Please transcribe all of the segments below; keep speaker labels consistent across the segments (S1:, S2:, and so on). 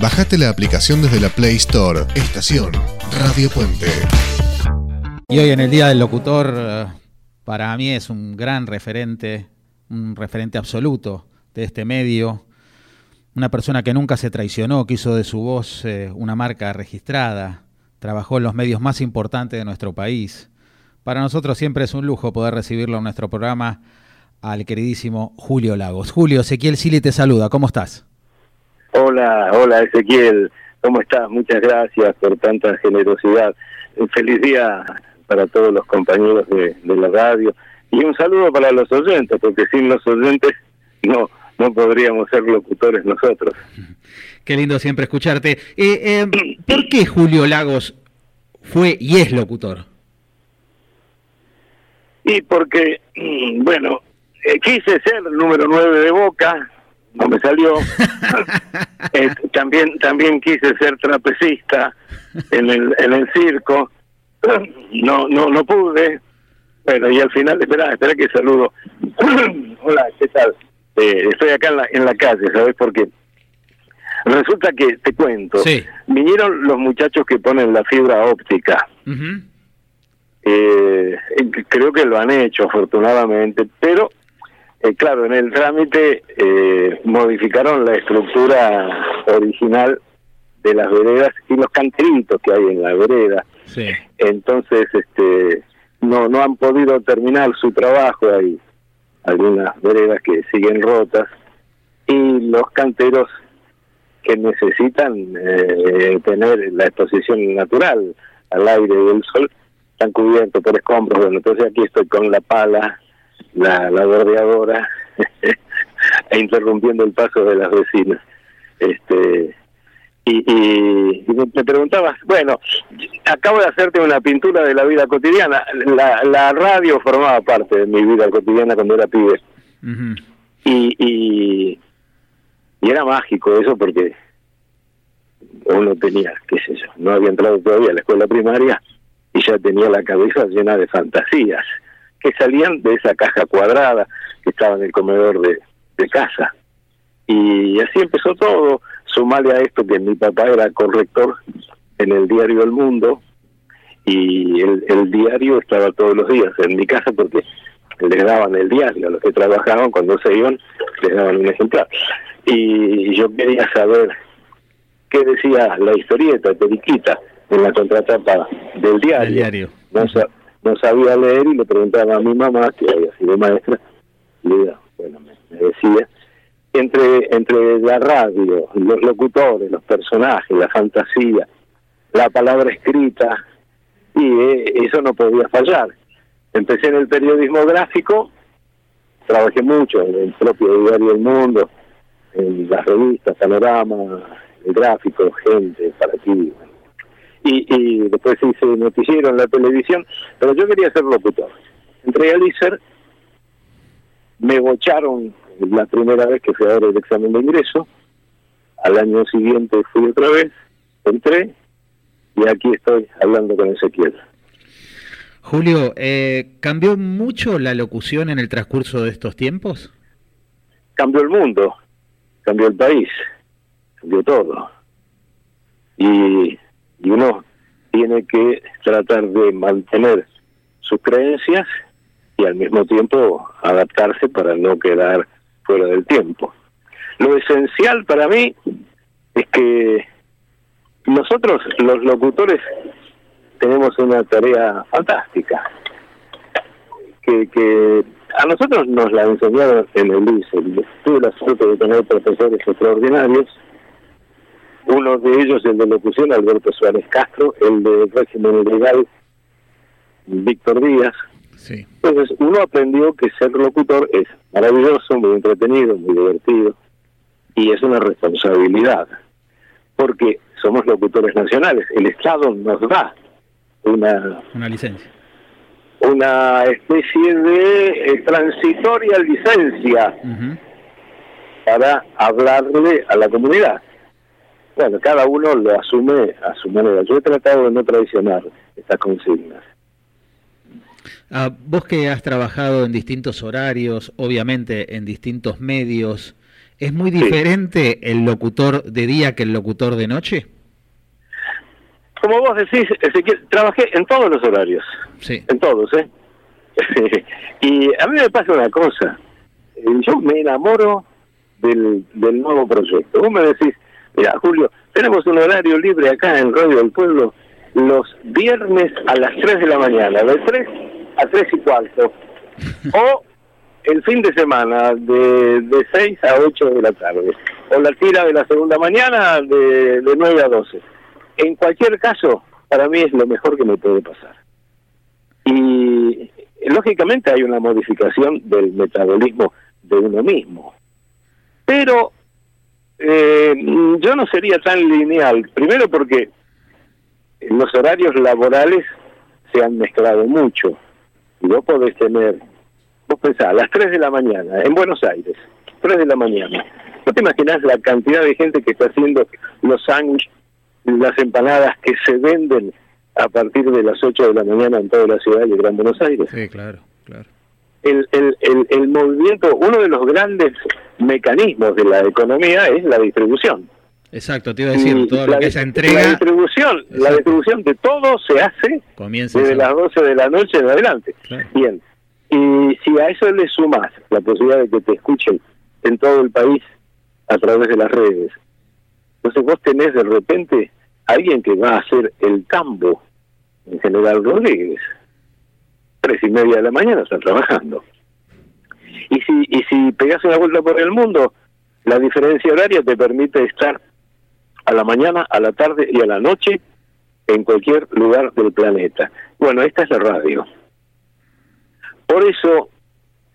S1: Bajate la aplicación desde la Play Store. Estación Radio Puente.
S2: Y hoy en el Día del Locutor, eh, para mí es un gran referente, un referente absoluto de este medio. Una persona que nunca se traicionó, que hizo de su voz eh, una marca registrada, trabajó en los medios más importantes de nuestro país. Para nosotros siempre es un lujo poder recibirlo en nuestro programa al queridísimo Julio Lagos. Julio, Ezequiel Sili te saluda, ¿cómo estás?
S3: Hola, hola Ezequiel, ¿cómo estás? Muchas gracias por tanta generosidad. Un feliz día para todos los compañeros de, la radio y un saludo para los oyentes, porque sin los oyentes no, no podríamos ser locutores nosotros.
S2: Qué lindo siempre escucharte. Eh, eh, ¿Por qué Julio Lagos fue y es locutor?
S3: Y porque, mm, bueno, eh, quise ser el número 9 de Boca, no me salió. Eh, también también quise ser trapecista en el, en el circo, no no no pude. Bueno, y al final, espera, espera que saludo. Hola, ¿qué tal? Eh, estoy acá en la, en la calle, ¿sabes por qué? Resulta que, te cuento, vinieron los muchachos que ponen la fibra óptica. Eh, creo que lo han hecho afortunadamente, pero eh, claro, en el trámite eh, modificaron la estructura original de las veredas y los canteritos que hay en la vereda. Entonces, este, no no han podido terminar su trabajo. Hay algunas veredas que siguen rotas y los canteros que necesitan tener la exposición natural al aire del sol están cubiertos por escombros. Bueno, entonces aquí estoy con la pala, la, la bordeadora, e interrumpiendo el paso de las vecinas. Este, y, y, me preguntabas, bueno, acabo de hacerte una pintura de la vida cotidiana. La, la radio formaba parte de mi vida cotidiana cuando era pibe. y, y, y era mágico eso porque uno tenía, qué sé yo, no había entrado todavía a la escuela primaria y ya tenía la cabeza llena de fantasías que salían de esa caja cuadrada que estaba en el comedor de, casa. Y así empezó todo. Sumale a esto que mi papá era corrector en el diario El Mundo y el, el diario estaba todos los días en mi casa porque les daban el diario a los que trabajaban cuando se iban les daban un ejemplar y yo quería saber qué decía la historieta Periquita en la contratapa del diario,
S2: diario.
S3: No, no, sabía leer y le preguntaba a mi mamá que había sido maestra y bueno me, decía entre entre la radio los locutores los personajes la fantasía la palabra escrita y eh, eso no podía fallar. Empecé en el periodismo gráfico trabajé mucho en el propio diario El Mundo en las revistas Panorama el gráfico gente para ti y, y después hice noticiero en la televisión, pero yo quería ser locutor. Entré al ISER, me bocharon la primera vez que fui a dar el examen de ingreso, al año siguiente fui otra vez, entré y aquí estoy hablando con Ezequiel.
S2: Julio, eh, ¿cambió mucho la locución en el transcurso de estos tiempos?
S3: Cambió el mundo, cambió el país, cambió todo. Y y uno tiene que tratar de mantener sus creencias y al mismo tiempo adaptarse para no quedar fuera del tiempo. Lo esencial para mí es que nosotros los locutores tenemos una tarea fantástica que, que a nosotros nos la enseñaron en el liceo. Tuve la suerte de tener profesores extraordinarios uno de ellos, el de locución, Alberto Suárez Castro, el de régimen legal, Víctor Díaz. Sí. Entonces, uno aprendió que ser locutor es maravilloso, muy entretenido, muy divertido, y es una responsabilidad, porque somos locutores nacionales. El Estado nos da una,
S2: una licencia.
S3: Una especie de eh, transitoria licencia para hablarle a la comunidad bueno, cada uno lo asume a su manera. Yo he tratado de no traicionar estas consignas.
S2: Ah, vos que has trabajado en distintos horarios, obviamente en distintos medios, ¿Es muy diferente el locutor de día que el locutor de noche?
S3: Como vos decís, Ezequiel, trabajé en todos los horarios.
S2: Sí.
S3: En todos, ¿eh? y a mí me pasa una cosa. Eh, Yo me enamoro del, del nuevo proyecto. Vos me decís, mira, Julio, tenemos un horario libre acá en Radio del Pueblo los viernes a las 3 de la mañana, de 3 a 3 y cuarto. o el fin de semana, de, de 6 a 8 de la tarde. O la tira de la segunda mañana, de, de 9 a 12. En cualquier caso, para mí es lo mejor que me puede pasar. Y lógicamente hay una modificación del metabolismo de uno mismo. Pero eh, yo no sería tan lineal. Primero porque los horarios laborales se han mezclado mucho. Y vos podés tener, vos pensás, a las 3 de la mañana, en Buenos Aires, 3 de la mañana. ¿No te imaginas la cantidad de gente que está haciendo los sándwiches, las empanadas que se venden a partir de las 8 de la mañana en toda la ciudad de Gran Buenos Aires?
S2: Sí, claro, claro.
S3: El, el, el, el movimiento, uno de los grandes mecanismos de la economía es la distribución.
S2: Exacto, te iba a decir,
S3: Y
S2: todo
S3: la,
S2: lo que
S3: la
S2: entrega
S3: distribución, la distribución de todo se hace
S2: comienza
S3: desde las 12 de la noche en adelante.
S2: Claro.
S3: Bien. Y si a eso le sumas la posibilidad de que te escuchen en todo el país a través de las redes, entonces vos tenés de repente alguien que va a hacer el campo en General Rodríguez. Tres y media de la mañana está trabajando. Y si, y si pegás una vuelta por el mundo, la diferencia horaria te permite estar a la mañana, a la tarde y a la noche en cualquier lugar del planeta. Bueno, esta es la radio. Por eso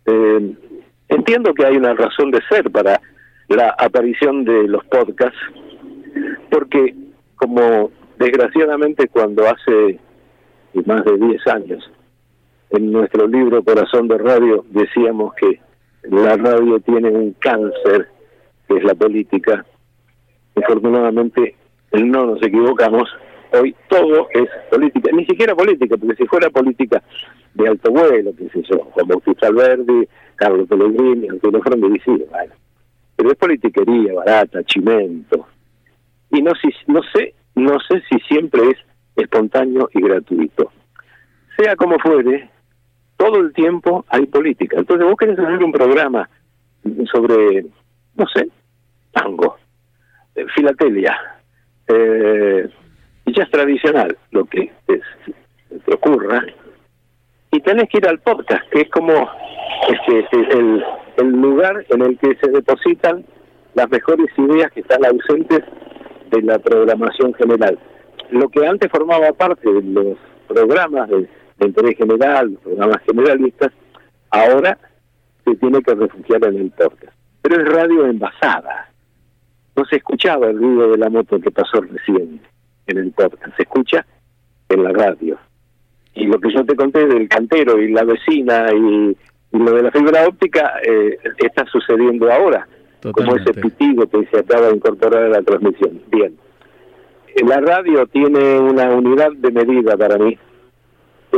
S3: eh, entiendo que hay una razón de ser para la aparición de los podcasts, porque como desgraciadamente cuando hace más de 10 años en nuestro libro Corazón de Radio decíamos que la radio tiene un cáncer, que es la política, Afortunadamente no nos equivocamos, hoy todo es política, ni siquiera política, porque si fuera política de alto vuelo, qué sé yo, Juan Bautista Alberdi, Carlos Pellegrini, Antonio Frondizi, sí, bueno, pero es politiquería barata, chimento, y no, si, no sé, no sé si siempre es espontáneo y gratuito. Sea como fuere, todo el tiempo hay política. Entonces vos querés hacer un programa sobre, no sé, tango, eh, filatelia, eh, y tradicional lo que te ocurra, y tenés que ir al podcast, que es como este, el, el lugar en el que se depositan las mejores ideas que están ausentes de la programación general. Lo que antes formaba parte de los programas de, de interés general, los programas generalistas, ahora se tiene que refugiar en el podcast. Pero es radio envasada. No se escuchaba el ruido de la moto que pasó recién en el podcast, se escucha en la radio. Y lo que yo te conté del cantero y la vecina y, y lo de la fibra óptica eh, está sucediendo ahora, como ese pitido que se acaba de incorporar a la transmisión. Bien. La radio tiene una unidad de medida para mí,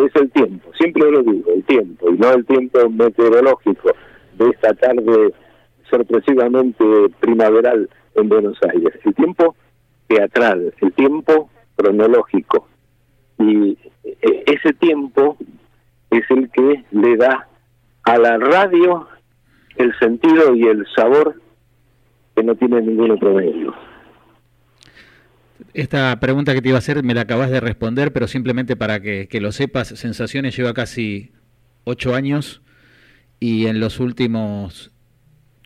S3: es el tiempo. Siempre lo digo, el tiempo, y no el tiempo meteorológico de esta tarde sorpresivamente primaveral en Buenos Aires. El tiempo teatral, el tiempo cronológico. Y eh, ese tiempo es el que le da a la radio el sentido y el sabor que no tiene ningún otro medio.
S2: Esta pregunta que te iba a hacer me la acabas de responder, pero simplemente para que, lo sepas, Sensaciones lleva casi ocho años y en los últimos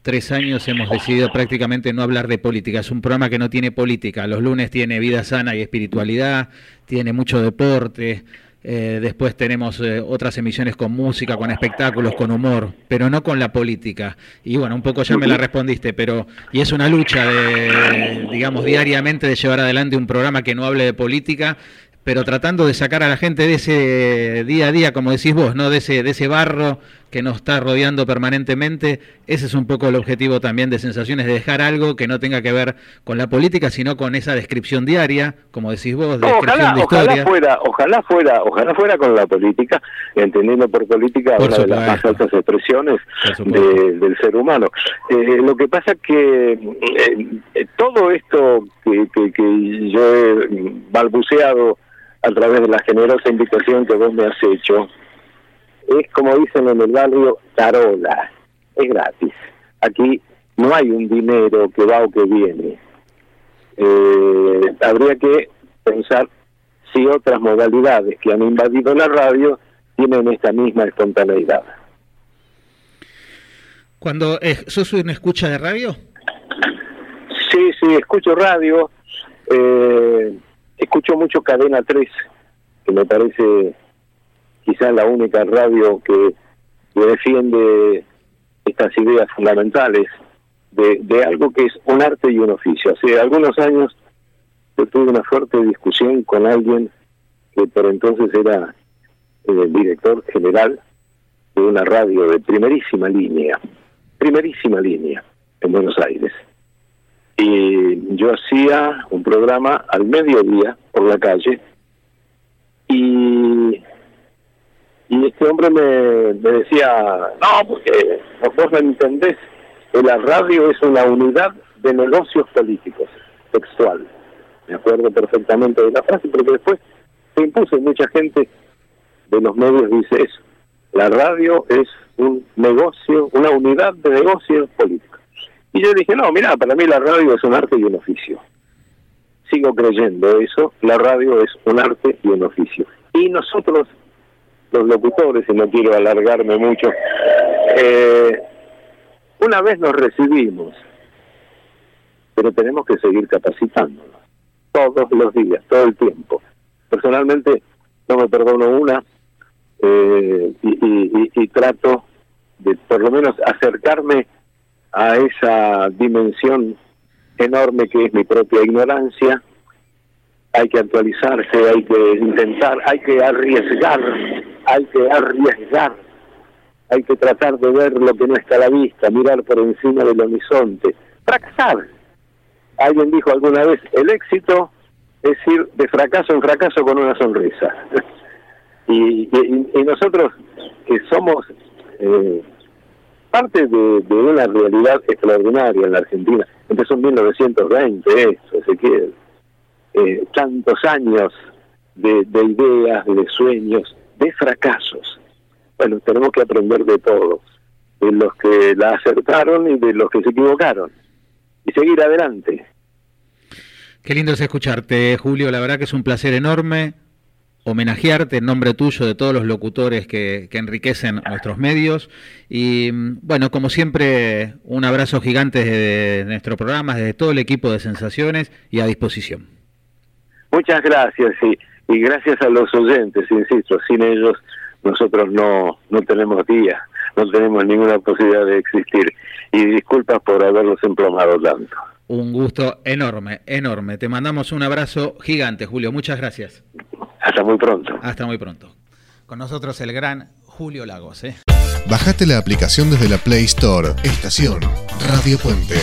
S2: tres años hemos decidido prácticamente no hablar de política. Es un programa que no tiene política. Los lunes tiene vida sana y espiritualidad, tiene mucho deporte. Eh, después tenemos eh, otras emisiones con música, con espectáculos, con humor, pero no con la política. Y bueno, un poco ya me la respondiste, pero y es una lucha de, digamos, diariamente de llevar adelante un programa que no hable de política, pero tratando de sacar a la gente de ese día a día, como decís vos, ¿no? De ese, de ese barro que nos está rodeando permanentemente. Ese es un poco el objetivo también de Sensaciones, de dejar algo que no tenga que ver con la política, sino con esa descripción diaria, como decís vos, descripción
S3: ojalá,
S2: de historia.
S3: Ojalá fuera, ojalá fuera, ojalá fuera con la política, entendiendo por política una de las más altas expresiones del ser humano. Eh, lo que pasa que eh, todo esto que, que yo he balbuceado a través de la generosa invitación que vos me has hecho, es como dicen en el barrio, tarola, es gratis. Aquí no hay un dinero que va o que viene. Eh, habría que pensar si otras modalidades que han invadido la radio tienen esta misma espontaneidad.
S2: Cuando eh, sos una escucha de radio?
S3: Sí, sí, escucho radio. Eh, escucho mucho Cadena 3, que me parece quizás la única radio que, defiende estas ideas fundamentales de, algo que es un arte y un oficio. Hace algunos años yo tuve una fuerte discusión con alguien que por entonces era el eh, director general de una radio de primerísima línea, primerísima línea en Buenos Aires. Y yo hacía un programa al mediodía por la calle y y este hombre me, decía, no, porque vos no entendés que la radio es una unidad de negocios políticos, textual. Me acuerdo perfectamente de la frase, porque después se impuso mucha gente de los medios dice eso. La radio es un negocio, una unidad de negocios políticos. Y yo dije, no, mira, para mí la radio es un arte y un oficio. Sigo creyendo eso, la radio es un arte y un oficio. Y nosotros los locutores, y no quiero alargarme mucho, eh, una vez nos recibimos, pero tenemos que seguir capacitándonos todos los días, todo el tiempo. Personalmente no me perdono una eh, y, trato de por lo menos acercarme a esa dimensión enorme que es mi propia ignorancia. Hay que actualizarse, hay que intentar, hay que arriesgar hay que arriesgar, hay que tratar de ver lo que no está a la vista, mirar por encima del horizonte, fracasar. Alguien dijo alguna vez, el éxito es ir de fracaso en fracaso con una sonrisa. y, nosotros que somos eh, parte de, una realidad extraordinaria en la Argentina, empezó en 1920 eso, Ezequiel, eh, tantos años de ideas, de sueños, de fracasos. Bueno, tenemos que aprender de todos, de los que la acertaron y de los que se equivocaron, y seguir adelante.
S2: Qué lindo es escucharte, Julio. La verdad que es un placer enorme homenajearte en nombre tuyo de todos los locutores que, que, enriquecen nuestros medios. Y bueno, como siempre, un abrazo gigante de nuestro programa, desde todo el equipo de Sensaciones y a disposición.
S3: Muchas gracias. Sí y gracias a los oyentes, insisto, sin ellos nosotros no, no tenemos día, no tenemos ninguna posibilidad de existir. Y disculpas por haberlos emplomado tanto.
S2: Un gusto enorme, enorme. Te mandamos un abrazo gigante, Julio. Muchas gracias.
S3: Hasta muy pronto.
S2: Hasta muy pronto. Con nosotros el gran Julio Lagos. ¿eh?
S1: Bajate la aplicación desde la Play Store. Estación Radio Puente.